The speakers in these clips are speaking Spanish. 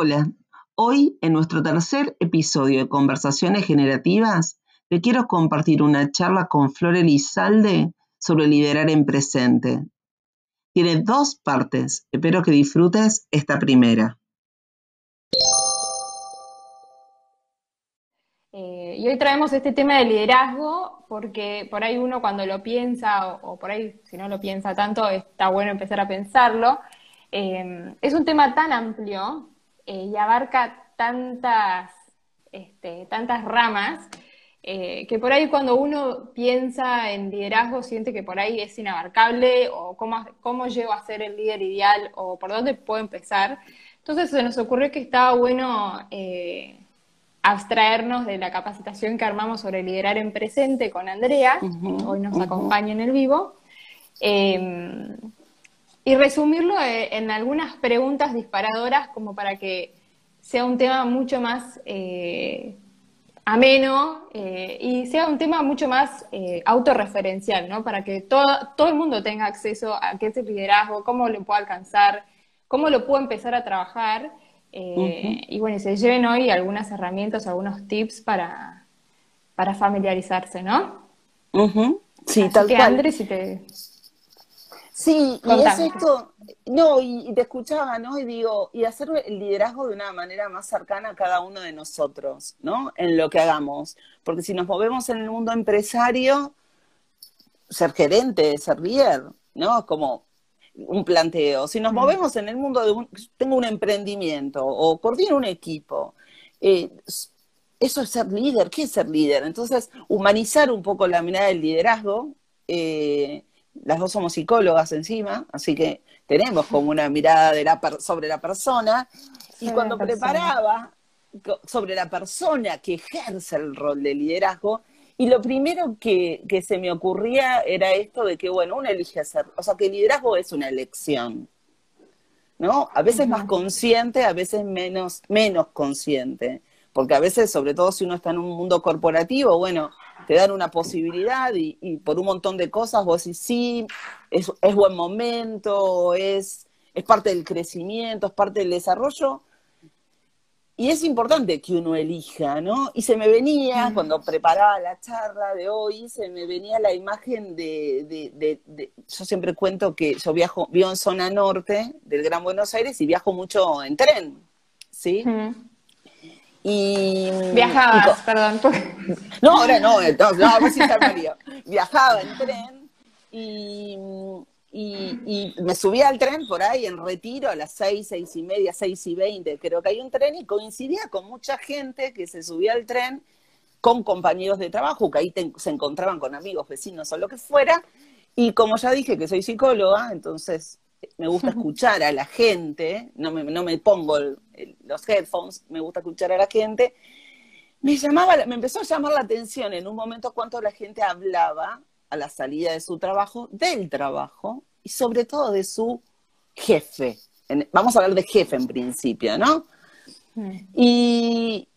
Hola, hoy en nuestro tercer episodio de Conversaciones Generativas te quiero compartir una charla con Flor Elizalde sobre liderar en presente. Tiene dos partes, espero que disfrutes esta primera. Eh, y hoy traemos este tema de liderazgo porque por ahí uno cuando lo piensa, o, por ahí si no lo piensa tanto, está bueno empezar a pensarlo. Eh, es un tema tan amplio eh, y abarca tantas, este, tantas ramas eh, que por ahí cuando uno piensa en liderazgo siente que por ahí es inabarcable o cómo, cómo llego a ser el líder ideal o por dónde puedo empezar. Entonces se nos ocurrió que estaba bueno eh, abstraernos de la capacitación que armamos sobre liderar en presente con Andrea, que hoy nos acompaña en el vivo, em, y resumirlo en algunas preguntas disparadoras como para que sea un tema mucho más eh, ameno eh, y sea un tema mucho más eh, autorreferencial, ¿no? Para que todo, todo el mundo tenga acceso a qué es el liderazgo, cómo lo puedo alcanzar, cómo lo puedo empezar a trabajar. Y bueno, se lleven hoy algunas herramientas, algunos tips para, para familiarizarse, ¿no? Sí, tal cual. si te... Sí, y es esto, no, y, te escuchaba, ¿no? Y digo, y hacer el liderazgo de una manera más cercana a cada uno de nosotros, ¿no? En lo que hagamos. Porque si nos movemos en el mundo empresario, ser gerente, ser líder, ¿no? Como un planteo. Si nos mm. movemos en el mundo de un, tengo un emprendimiento o coordino un equipo, eh, eso es ser líder. ¿Qué es ser líder? Entonces, humanizar un poco la mirada del liderazgo. Eh, las dos somos psicólogas encima, así que tenemos como una mirada de la sobre la persona. y cuando preparaba sobre la persona que ejerce el rol de liderazgo, y lo primero que, se me ocurría era esto de que, bueno, uno elige hacer, o sea, que el liderazgo es una elección, ¿no? A veces más consciente, a veces menos, menos consciente, porque a veces, sobre todo si uno está en un mundo corporativo, bueno, te dan una posibilidad y, por un montón de cosas vos decís, sí, es, buen momento, es, es parte del crecimiento, es parte del desarrollo. Y es importante que uno elija, ¿no? Y se me venía, cuando preparaba la charla de hoy, se me venía la imagen de, yo siempre cuento que yo viajo, vivo en zona norte del Gran Buenos Aires y viajo mucho en tren, ¿sí? Y, Viajabas, perdón. No, ahora no, no, no ver si está Viajaba en tren y, y, me subía al tren por ahí en retiro a las seis, seis y media, seis y veinte, creo que hay un tren y coincidía con mucha gente que se subía al tren con compañeros de trabajo, que ahí se encontraban con amigos, vecinos o lo que fuera. Y como ya dije que soy psicóloga, entonces me gusta escuchar a la gente, no me, no me pongo los headphones, me gusta escuchar a la gente, me llamaba, me empezó a llamar la atención en un momento cuánto la gente hablaba a la salida de su trabajo, del trabajo y sobre todo de su jefe. vamos a hablar de jefe en principio, ¿no? Mm. Y,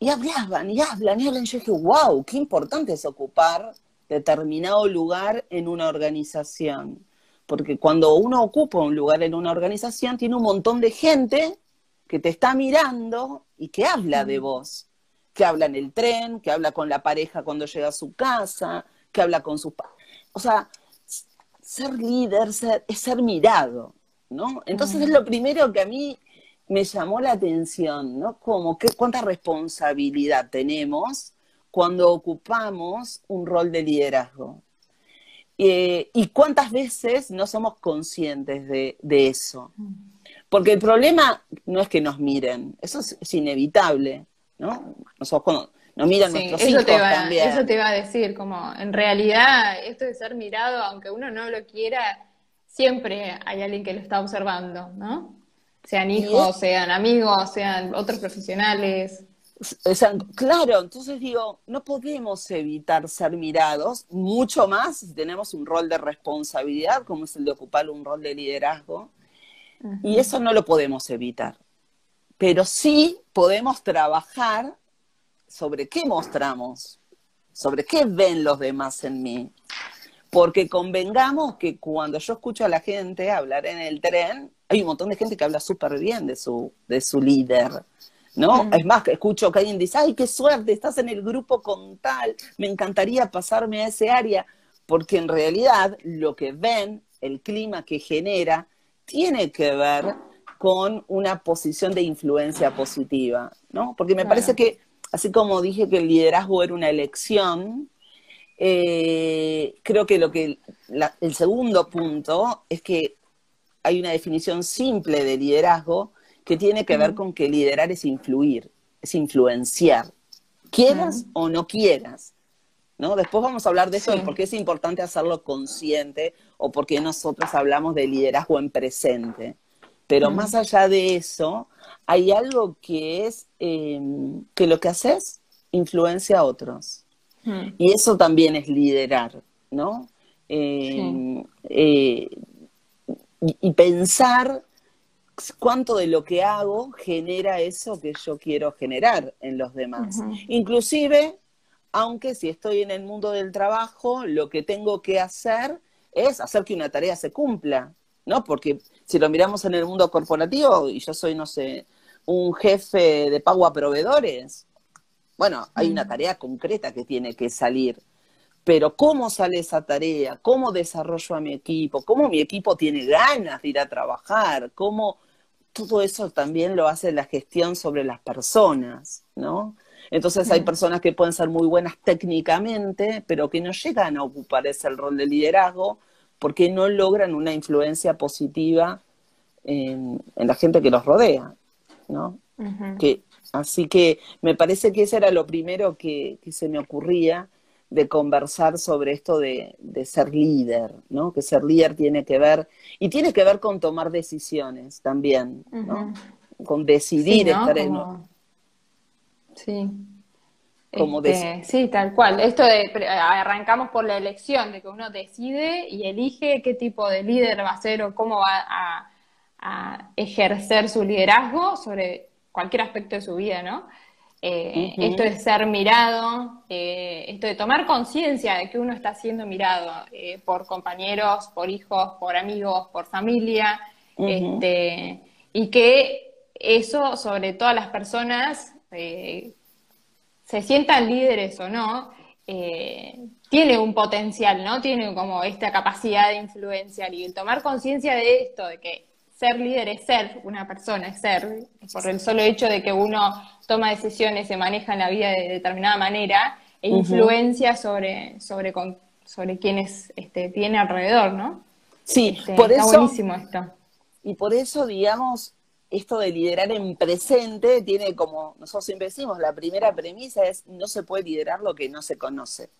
y hablaban, y hablan, y hablan. Yo dije, wow, qué importante es ocupar determinado lugar en una organización porque cuando uno ocupa un lugar en una organización, tiene un montón de gente que te está mirando y que habla de vos, que habla en el tren, que habla con la pareja cuando llega a su casa, que habla con sus... O sea, ser líder es ser mirado, ¿no? Entonces es lo primero que a mí me llamó la atención, ¿no? Como que, cuánta responsabilidad tenemos cuando ocupamos un rol de liderazgo. Eh, ¿Y cuántas veces no somos conscientes de, eso? Porque el problema no es que nos miren, eso es, inevitable, ¿no? Nosotros cuando nos miran nuestros hijos también. Eso te iba a decir, como en realidad esto de ser mirado, aunque uno no lo quiera, siempre hay alguien que lo está observando, ¿no? Sean hijos, sean amigos, sean otros profesionales claro, entonces digo, no podemos evitar ser mirados, mucho más si tenemos un rol de responsabilidad, como es el de ocupar un rol de liderazgo, y eso no lo podemos evitar. Pero sí podemos trabajar sobre qué mostramos, sobre qué ven los demás en mí. Porque convengamos que cuando yo escucho a la gente hablar en el tren, hay un montón de gente que habla súper bien de su, de su líder. ¿no? Mm. Es más, que escucho que alguien dice, ay, qué suerte, estás en el grupo con tal, me encantaría pasarme a ese área, porque en realidad lo que ven, el clima que genera, tiene que ver con una posición de influencia positiva, ¿no? Porque me parece que, así como dije que el liderazgo era una elección, eh, creo que lo que el segundo punto es que hay una definición simple de liderazgo que tiene que ver con que liderar es influir, es influenciar, quieras o no quieras. ¿No? Después vamos a hablar de eso, de por qué es importante hacerlo consciente o por qué nosotros hablamos de liderazgo en presente. Pero más allá de eso, hay algo que es em, que lo que haces influencia a otros. Y eso también es liderar, ¿no? Em, eh, y, pensar cuánto de lo que hago genera eso que yo quiero generar en los demás. Inclusive, aunque si estoy en el mundo del trabajo, lo que tengo que hacer es hacer que una tarea se cumpla, ¿no? Porque si lo miramos en el mundo corporativo, y yo soy, no sé, un jefe de pago a proveedores, bueno, hay una tarea concreta que tiene que salir. Pero cómo sale esa tarea, cómo desarrollo a mi equipo, cómo mi equipo tiene ganas de ir a trabajar, cómo todo eso también lo hace la gestión sobre las personas, ¿no? Entonces hay personas que pueden ser muy buenas técnicamente, pero que no llegan a ocupar ese rol de liderazgo porque no logran una influencia positiva en, la gente que los rodea, ¿no? que, así que me parece que ese era lo primero que, se me ocurría de conversar sobre esto de, ser líder, ¿no? Que ser líder tiene que ver, y tiene que ver con tomar decisiones también, ¿no? Con decidir estar en... Sí. Como este, sí, tal cual. Esto de arrancamos por la elección, de que uno decide y elige qué tipo de líder va a ser o cómo va a, ejercer su liderazgo sobre cualquier aspecto de su vida, ¿no? Eh, esto de ser mirado, eh, esto de tomar conciencia de que uno está siendo mirado eh, por compañeros, por hijos, por amigos, por familia, este, y que eso sobre todas las personas se sientan líderes o no, eh, tiene un potencial, ¿no? Tiene como esta capacidad de influenciar y el tomar conciencia de esto, de que ser líder es ser una persona, es ser, por el solo hecho de que uno toma decisiones, se maneja en la vida de determinada manera e influencia sobre, sobre, sobre quienes este, tiene alrededor, ¿no? Sí, este, por está eso. buenísimo esto. Y por eso, digamos, esto de liderar en presente tiene como, nosotros siempre decimos, la primera premisa es no se puede liderar lo que no se conoce.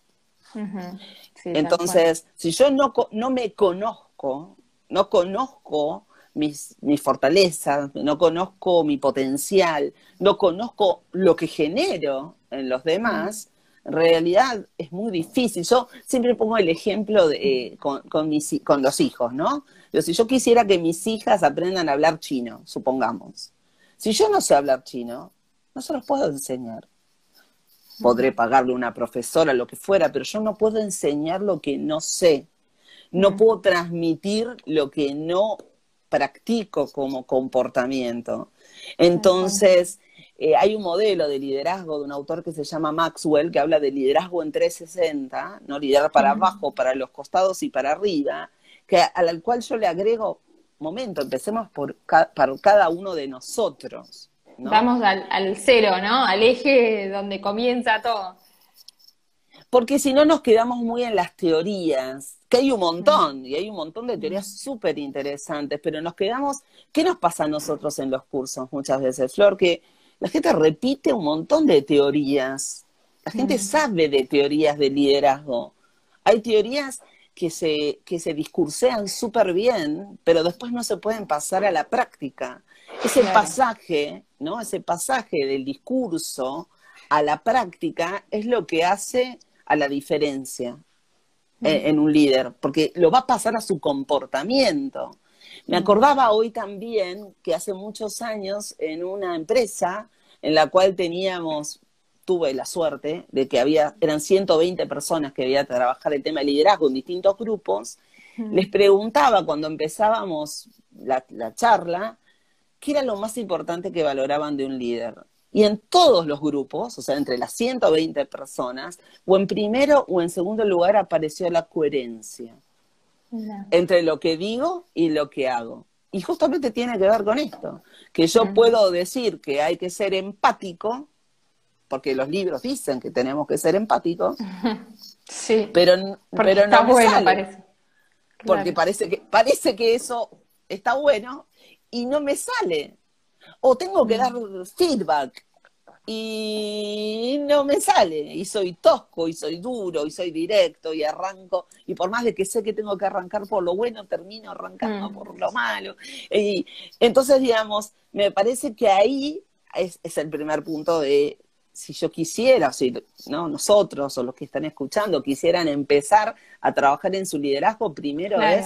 Entonces, si yo no, no me conozco, no conozco mis, mis, fortalezas, no conozco mi potencial, no conozco lo que genero en los demás, realidad es muy difícil. Yo siempre pongo el ejemplo de, eh, con, con, mis, con los hijos, ¿no? si yo quisiera que mis hijas aprendan a hablar chino, supongamos, si yo no sé hablar chino, no se los puedo enseñar. Podré pagarle una profesora, lo que fuera, pero yo no puedo enseñar lo que no sé. No puedo transmitir lo que no practico como comportamiento. Entonces, eh, hay un modelo de liderazgo de un autor que se llama Maxwell, que habla de liderazgo en 360, no liderar para abajo, para los costados y para arriba, que, al cual yo le agrego, momento, empecemos por, cada uno de nosotros. Vamos al, cero, ¿no? Al eje donde comienza todo. Porque si no nos quedamos muy en las teorías, que hay un montón, y hay un montón de teorías súper interesantes, pero nos quedamos, ¿qué nos pasa a nosotros en los cursos muchas veces, Flor? Que la gente repite un montón de teorías, la gente sabe de teorías de liderazgo. Hay teorías que se, que se discursean súper bien, pero después no se pueden pasar a la práctica. Ese pasaje, ¿no? Ese pasaje del discurso a la práctica es lo que hace a la diferencia en, un líder, porque lo va a pasar a su comportamiento. Me acordaba hoy también que hace muchos años en una empresa en la cual teníamos tuve la suerte de que había, eran 120 personas que había que trabajar el tema de liderazgo en distintos grupos, les preguntaba cuando empezábamos la, la charla, qué era lo más importante que valoraban de un líder. Y en todos los grupos, o sea, entre las 120 personas, o en primero o en segundo lugar apareció la coherencia entre lo que digo y lo que hago. Y justamente tiene que ver con esto, que yo puedo decir que hay que ser empático, porque los libros dicen que tenemos que ser empáticos, sí, pero, pero no me sale. Porque parece que, parece que eso está bueno y no me sale. O tengo que dar feedback y no me sale, y soy tosco, y soy duro, y soy directo, y arranco, y por más de que sé que tengo que arrancar por lo bueno, termino arrancando mm. por lo malo. Y entonces, digamos, me parece que ahí es, el primer punto de si yo quisiera, si ¿no? nosotros o los que están escuchando quisieran empezar a trabajar en su liderazgo, primero es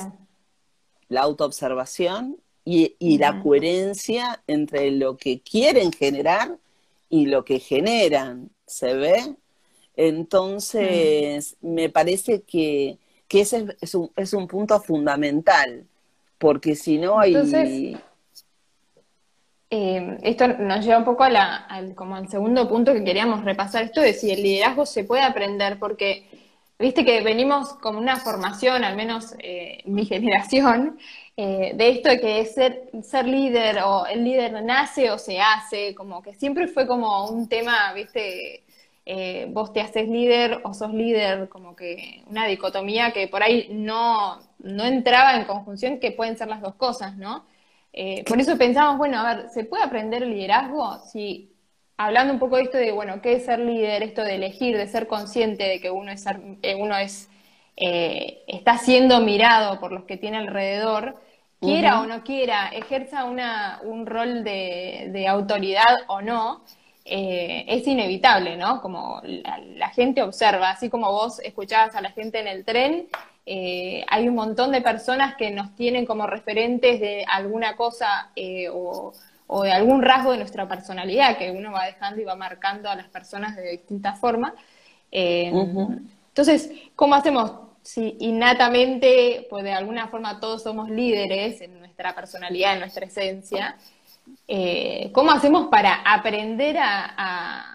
la autoobservación y, y la coherencia entre lo que quieren generar y lo que generan, ¿se ve? Entonces, me parece que, ese es un, es un, punto fundamental, porque si no hay... Entonces, eh, esto nos lleva un poco a la, al, como al segundo punto que queríamos repasar, esto de si el liderazgo se puede aprender, porque viste que venimos con una formación, al menos eh, mi generación, eh, de esto de que ser, ser líder o el líder nace o se hace, como que siempre fue como un tema, viste, eh, vos te haces líder o sos líder, como que una dicotomía que por ahí no, no entraba en conjunción, que pueden ser las dos cosas, ¿no? Por eso pensamos, bueno, a ver, ¿se puede aprender liderazgo? Si hablando un poco de esto de, bueno, ¿qué es ser líder? Esto de elegir, de ser consciente de que uno es, uno es eh, está siendo mirado por los que tiene alrededor, quiera o no quiera, ejerza una, un rol de, autoridad o no, eh, es inevitable, ¿no? Como la, gente observa, así como vos escuchabas a la gente en el tren, eh, hay un montón de personas que nos tienen como referentes de alguna cosa o, o, de algún rasgo de nuestra personalidad que uno va dejando y va marcando a las personas de distintas formas. Entonces, ¿cómo hacemos? si innatamente, pues de alguna forma todos somos líderes en nuestra personalidad, en nuestra esencia, eh, ¿cómo hacemos para aprender a,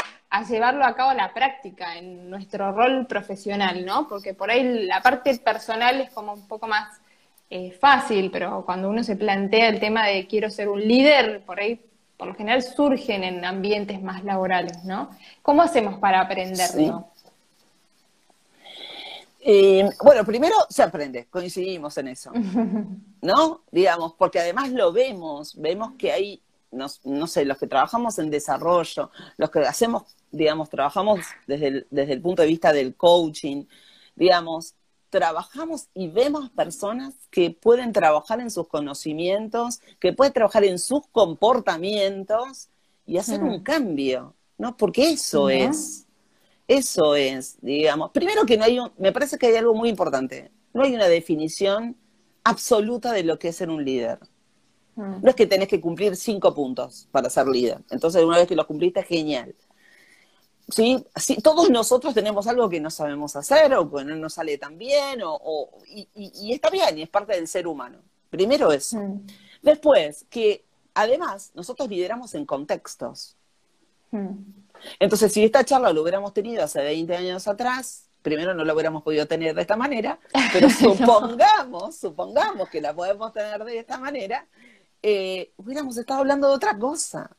llevarlo a cabo a la práctica en nuestro rol profesional, ¿no? Porque por ahí la parte personal es como un poco más eh, fácil, pero cuando uno se plantea el tema de quiero ser un líder, por ahí por lo general surgen en ambientes más laborales, ¿no? ¿Cómo hacemos para aprenderlo? Eh, bueno, primero se aprende, coincidimos en eso, ¿no? Digamos, porque además lo vemos, vemos que hay, no, sé, los que trabajamos en desarrollo, los que hacemos, digamos, trabajamos desde el, desde el punto de vista del coaching, digamos, trabajamos y vemos personas que pueden trabajar en sus conocimientos, que pueden trabajar en sus comportamientos y hacer un cambio, ¿no? Porque eso es eso es, digamos, primero que no hay un, me parece que hay algo muy importante, no hay una definición absoluta de lo que es ser un líder. Mm. No es que tenés que cumplir cinco puntos para ser líder. Entonces, una vez que los cumpliste, genial. ¿Sí? sí todos nosotros tenemos algo que no sabemos hacer o que no nos sale tan bien, o, y, está bien, y es parte del ser humano. Primero eso. Mm. Después, que además nosotros lideramos en contextos. Mm. Entonces, si esta charla lo hubiéramos tenido hace 20 años atrás, primero no la hubiéramos podido tener de esta manera, pero supongamos, supongamos que la podemos tener de esta manera, eh, hubiéramos estado hablando de otra cosa.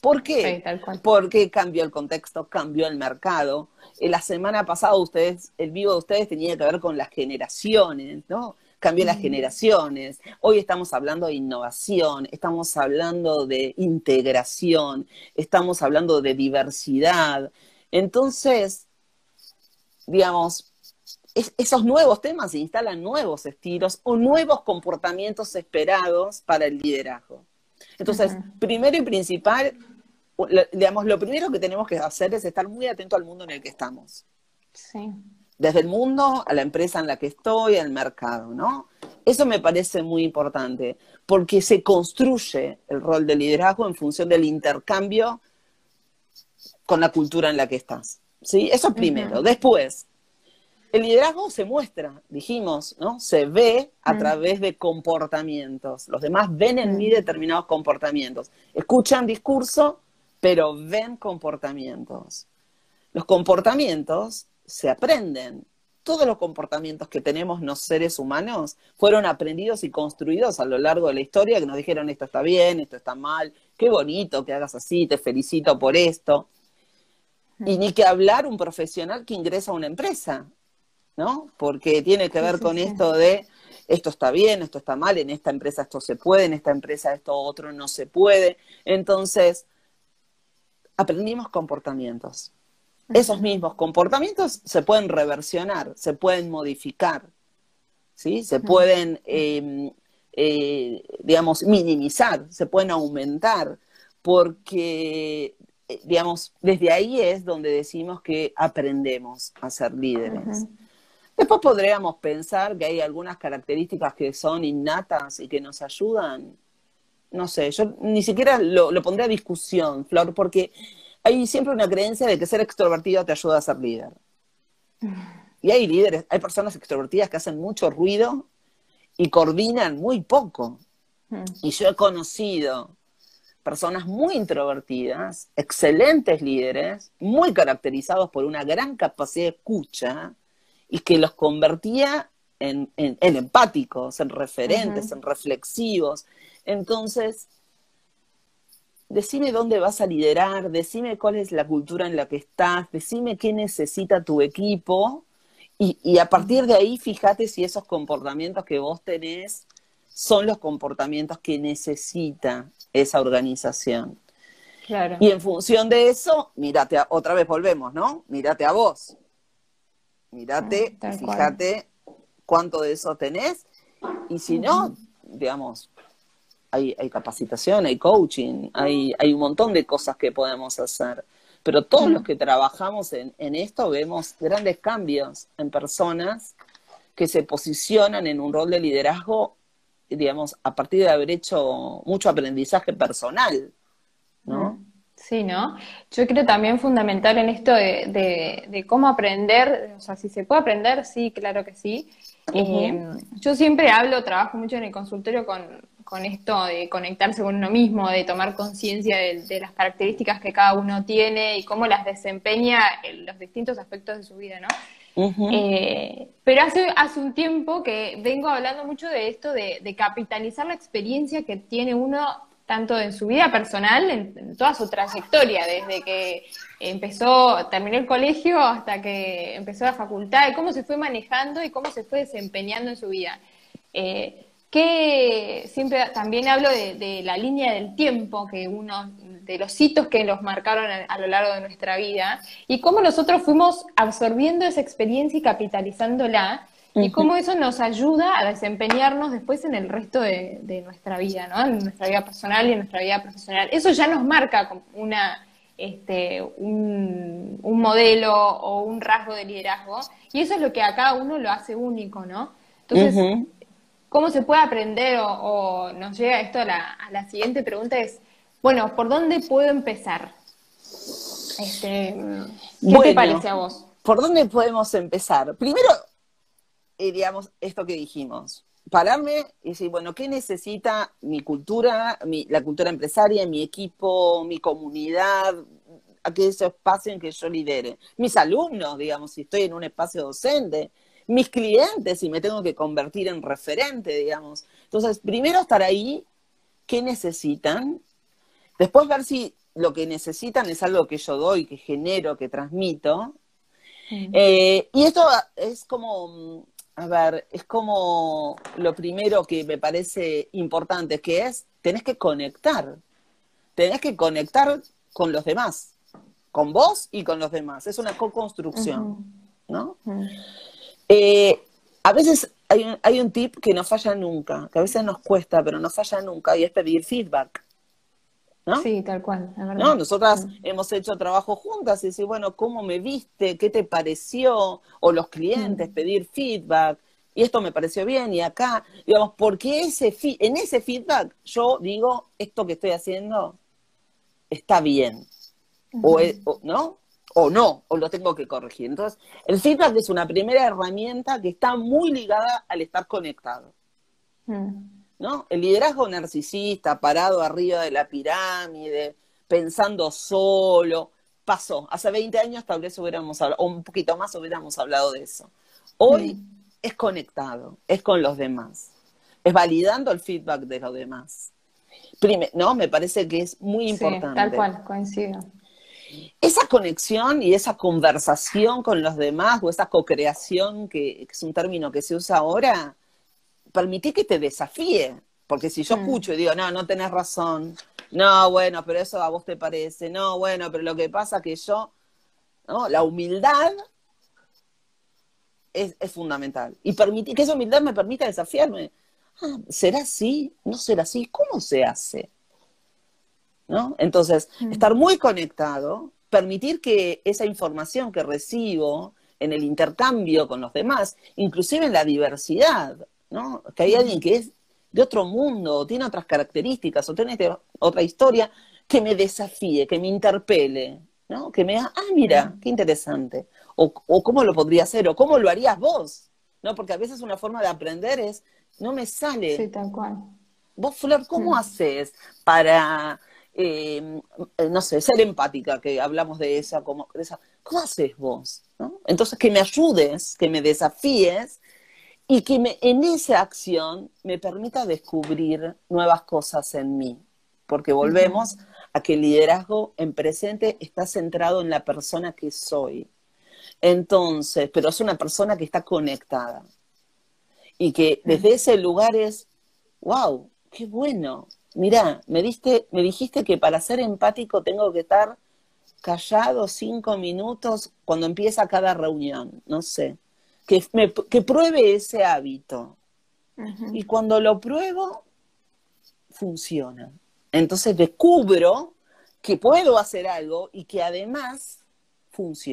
¿Por qué? Porque cambió el contexto, cambió el mercado. Eh, la semana pasada ustedes, el vivo de ustedes tenía que ver con las generaciones, ¿no? cambió las generaciones. Hoy estamos hablando de innovación, estamos hablando de integración, estamos hablando de diversidad. Entonces, digamos, esos nuevos temas instalan nuevos estilos o nuevos comportamientos esperados para el liderazgo. Entonces, primero y principal, digamos, lo primero que tenemos que hacer es estar muy atento al mundo en el que estamos. Sí desde el mundo a la empresa en la que estoy, al mercado, ¿no? Eso me parece muy importante, porque se construye el rol de liderazgo en función del intercambio con la cultura en la que estás. ¿sí? Eso primero. Después, el liderazgo se muestra, dijimos, ¿no? Se ve a través de comportamientos. Los demás ven en mí determinados comportamientos. Escuchan discurso, pero ven comportamientos. Los comportamientos se aprenden. Todos los comportamientos que tenemos los seres humanos fueron aprendidos y construidos a lo largo de la historia, que nos dijeron esto está bien, esto está mal, qué bonito que hagas así, te felicito por esto. Y ni que hablar un profesional que ingresa a una empresa, ¿no? Porque tiene que ver con esto de esto está bien, esto está mal, en esta empresa esto se puede, en esta empresa esto otro no se puede. Entonces, aprendimos comportamientos. Esos mismos comportamientos se pueden reversionar, se pueden modificar, ¿sí? Se pueden, em, eh, digamos, minimizar, se pueden aumentar, porque, eh, digamos, desde ahí es donde decimos que aprendemos a ser líderes. Después podríamos pensar que hay algunas características que son innatas y que nos ayudan. No sé, yo ni siquiera lo, lo pondré a discusión, Flor, porque hay siempre una creencia de que ser extrovertido te ayuda a ser líder. Y hay líderes, hay personas extrovertidas que hacen mucho ruido y coordinan muy poco. Mm. Y yo he conocido personas muy introvertidas, excelentes líderes, muy caracterizados por una gran capacidad de escucha y que los convertía en, empáticos, en referentes, en reflexivos. Entonces, decime dónde vas a liderar, decime cuál es la cultura en la que estás, decime qué necesita tu equipo y, a partir de ahí fíjate si esos comportamientos que vos tenés son los comportamientos que necesita esa organización. Claro. Y en función de eso, mírate, otra vez volvemos, ¿no? Mírate a vos. Mírate, ah, fíjate cuánto de eso tenés. Y si no, digamos, hay, capacitación, hay coaching, hay, hay un montón de cosas que podemos hacer. Pero todos los que trabajamos en, esto vemos grandes cambios en personas que se posicionan en un rol de liderazgo, digamos, a partir de haber hecho mucho aprendizaje personal. Sí, ¿no? Yo creo también fundamental en esto de, de, cómo aprender, o sea, si se puede aprender, sí, claro que sí. Eh, yo siempre hablo, trabajo mucho en el consultorio con, con esto de conectarse con uno mismo, de tomar conciencia de, las características que cada uno tiene y cómo las desempeña en los distintos aspectos de su vida, ¿no? Eh, pero hace, hace un tiempo que vengo hablando mucho de esto, de, capitalizar la experiencia que tiene uno tanto en su vida personal, en, toda su trayectoria, desde que empezó, terminó el colegio hasta que empezó la facultad, y cómo se fue manejando y cómo se fue desempeñando en su vida. Eh, que siempre también hablo de, la línea del tiempo, que uno de los hitos que nos marcaron a, lo largo de nuestra vida, y cómo nosotros fuimos absorbiendo esa experiencia y capitalizándola, y cómo eso nos ayuda a desempeñarnos después en el resto de, nuestra vida, ¿no? En nuestra vida personal y en nuestra vida profesional. Eso ya nos marca una, este, un, modelo o un rasgo de liderazgo, y eso es lo que a cada uno lo hace único, ¿no? Entonces, ¿Cómo se puede aprender o, nos llega esto a la, siguiente pregunta? Es, bueno, ¿por dónde puedo empezar? Este, ¿Qué te parece a vos? ¿Por dónde podemos empezar? Primero, eh, digamos, esto que dijimos. Pararme y decir, bueno, ¿qué necesita mi cultura, la cultura empresaria, mi equipo, mi comunidad, aquellos espacios en que yo lidere? Mis alumnos, digamos, si estoy en un espacio docente, mis clientes y me tengo que convertir en referente, digamos. Entonces, primero estar ahí, ¿qué necesitan? Después ver si lo que necesitan es algo que yo doy, que genero, que transmito. Eh, y esto es como, a ver, es como lo primero que me parece importante, que es, tenés que conectar, tenés que conectar con los demás, con vos y con los demás. Es una co-construcción, ¿no? Eh, a veces hay un, hay un tip que no falla nunca, que a veces nos cuesta, pero no falla nunca, y es pedir feedback. ¿No? Sí, tal cual, ¿No? Nosotras hemos hecho trabajo juntas y decir, bueno, ¿cómo me viste? ¿Qué te pareció? O los clientes, pedir feedback. Y esto me pareció bien, y acá, digamos, porque ese en ese feedback yo digo, esto que estoy haciendo está bien. o, ¿no? O no, o lo tengo que corregir. Entonces, el feedback es una primera herramienta que está muy ligada al estar conectado. Mm. ¿No? El liderazgo narcisista, parado arriba de la pirámide, pensando solo, pasó. Hace 20 años tal vez hubiéramos hablado, o un poquito más hubiéramos hablado de eso. Hoy mm. es conectado, es con los demás, es validando el feedback de los demás. no, me parece que es muy importante. tal cual, coincido. Esa conexión y esa conversación con los demás o esa co-creación, que, es un término que se usa ahora, permití que te desafíe. Porque si yo mm. escucho y digo, no, no tenés razón, no, bueno, pero eso a vos te parece, no, bueno, pero lo que pasa es que yo, ¿no? La humildad es, fundamental. Y permitir, que esa humildad me permita desafiarme. Ah, ¿Será así? ¿No será así? ¿Cómo se hace? ¿No? Entonces, mm. estar muy conectado, permitir que esa información que recibo en el intercambio con los demás, inclusive en la diversidad, ¿no? Que hay alguien que es de otro mundo, tiene otras características, o tiene otra historia, que me desafíe, que me interpele, ¿no? Que me diga, ah, mira, qué interesante. O, o, cómo lo podría hacer, o cómo lo harías vos, ¿no? Porque a veces una forma de aprender es, no me sale. Sí, tal cual. Vos, Flor, ¿cómo haces para, eh, no sé, ser empática, que hablamos de esa, como, esa, ¿cómo haces vos? ¿no? Entonces, que me ayudes, que me desafíes y que me, en esa acción me permita descubrir nuevas cosas en mí, porque volvemos a que el liderazgo en presente está centrado en la persona que soy. Entonces, pero es una persona que está conectada y que desde ese lugar es, wow, qué bueno. Mirá, me, diste, me dijiste que para ser empático tengo que estar callado cinco minutos cuando empieza cada reunión, no sé que, pruebe ese hábito. Y cuando lo pruebo, funciona. Entonces descubro que puedo hacer algo y que además funciona.